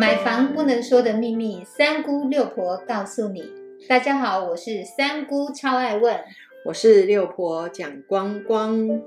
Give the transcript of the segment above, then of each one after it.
买房不能说的秘密，三姑六婆告诉你。大家好，我是三姑，超爱问。我是六婆蒋光光。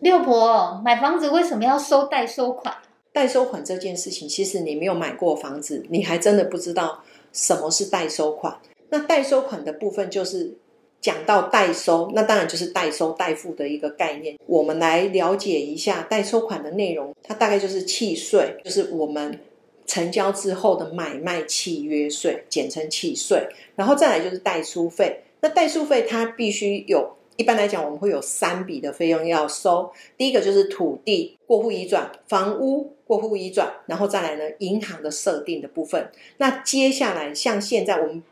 六婆，买房子为什么要收代收款？代收款这件事情，其实你没有买过房子，你还真的不知道什么是代收款。那代收款的部分就是讲到代收，那当然就是代收代付的一个概念。我们来了解一下代收款的内容，它大概就是契税，就是我们成交之后的买卖契约税，简称契税。然后再来就是代书费，那代书费它必须有。一般来讲，我们会有三笔的费用要收。第一个就是土地过户移转、房屋过户移转，然后再来呢，银行的设定的部分。那接下来，像现在我们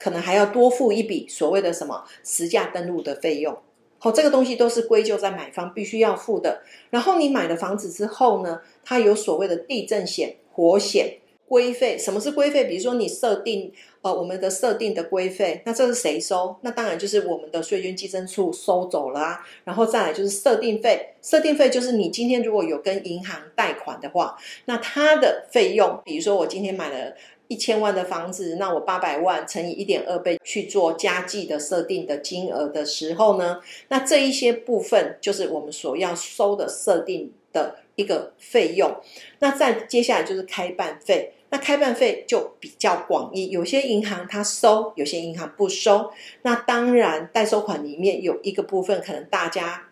可能还要多付一笔所谓的什么实价登录的费用。好，这个东西都是归咎在买方必须要付的。然后你买了房子之后呢，它有所谓的地震险、火险。规费，什么是规费？比如说你设定呃我们的设定的规费，那这是谁收？那当然就是我们的税捐稽征处收走了啊。然后再来就是设定费，设定费就是你今天如果有跟银行贷款的话，那它的费用，比如说我今天买了一千万的房子，那我八百万乘以一点二倍去做加计的设定的金额的时候呢，那这一些部分就是我们所要收的设定的一个费用。那再接下来就是开办费。那开办费就比较广义，有些银行它收，有些银行不收。那当然，代收款里面有一个部分，可能大家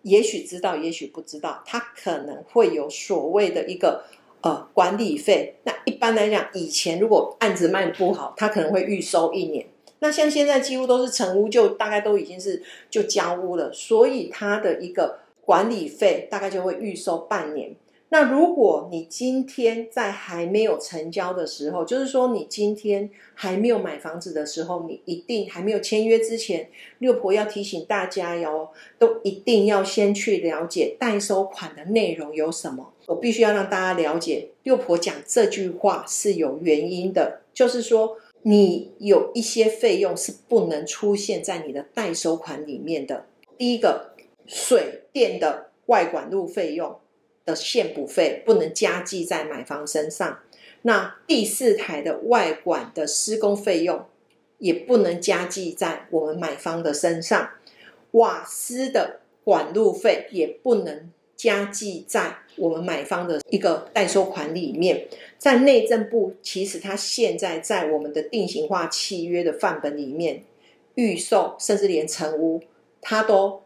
也许知道，也许不知道，它可能会有所谓的一个呃管理费。那一般来讲，以前如果案子卖的不好，他可能会预收一年。那像现在几乎都是成屋，就大概都已经是就交屋了，所以他的一个管理费大概就会预收半年。那如果你今天在还没有成交的时候，就是说你今天还没有买房子的时候，你一定还没有签约之前，六婆要提醒大家哟，都一定要先去了解代收款的内容有什么。我必须要让大家了解，六婆讲这句话是有原因的，就是说你有一些费用是不能出现在你的代收款里面的。第一个，水电的外管路费用。的现补费不能加计在买方身上，那第四台的外管的施工费用也不能加计在我们买方的身上，瓦斯的管路费也不能加计在我们买方的一个代收款里面。在内政部，其实它现在在我们的定型化契约的范本里面，预售甚至连成屋，它都。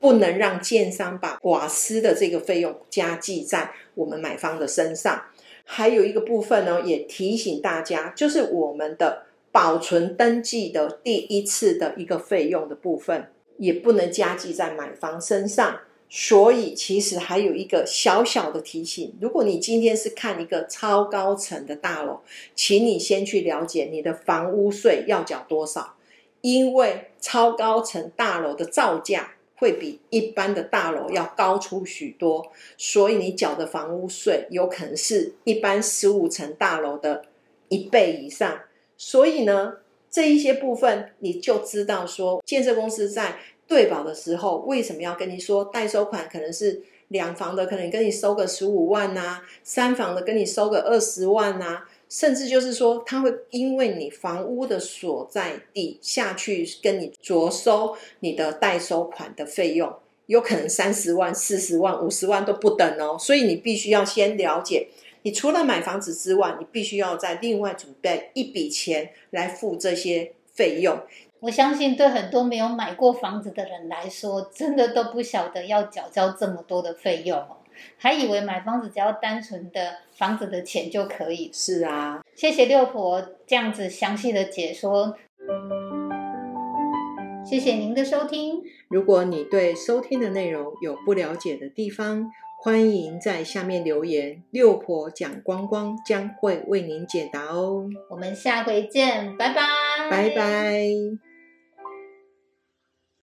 不能让建商把瓦斯的这个费用加计在我们买方的身上。还有一个部分呢，也提醒大家，就是我们的保存登记的第一次的一个费用的部分，也不能加计在买方身上。所以，其实还有一个小小的提醒：如果你今天是看一个超高层的大楼，请你先去了解你的房屋税要缴多少，因为超高层大楼的造价。会比一般的大楼要高出许多，所以你缴的房屋税有可能是一般十五层大楼的一倍以上。所以呢，这一些部分你就知道说，建设公司在对保的时候，为什么要跟你说代收款可能是两房的，可能跟你收个十五万呐，三房的跟你收个二十万呐。甚至就是说，他会因为你房屋的所在地下去跟你着收你的代收款的费用，有可能三十万、四十万、五十万都不等哦。所以你必须要先了解，你除了买房子之外，你必须要再另外准备一笔钱来付这些费用。我相信，对很多没有买过房子的人来说，真的都不晓得要缴交这么多的费用哦。还以为买房子只要单纯的房子的钱就可以。是啊，谢谢六婆这样子详细的解说。谢谢您的收听。如果你对收听的内容有不了解的地方，欢迎在下面留言，六婆讲光光将会为您解答哦。我们下回见，拜拜，拜拜。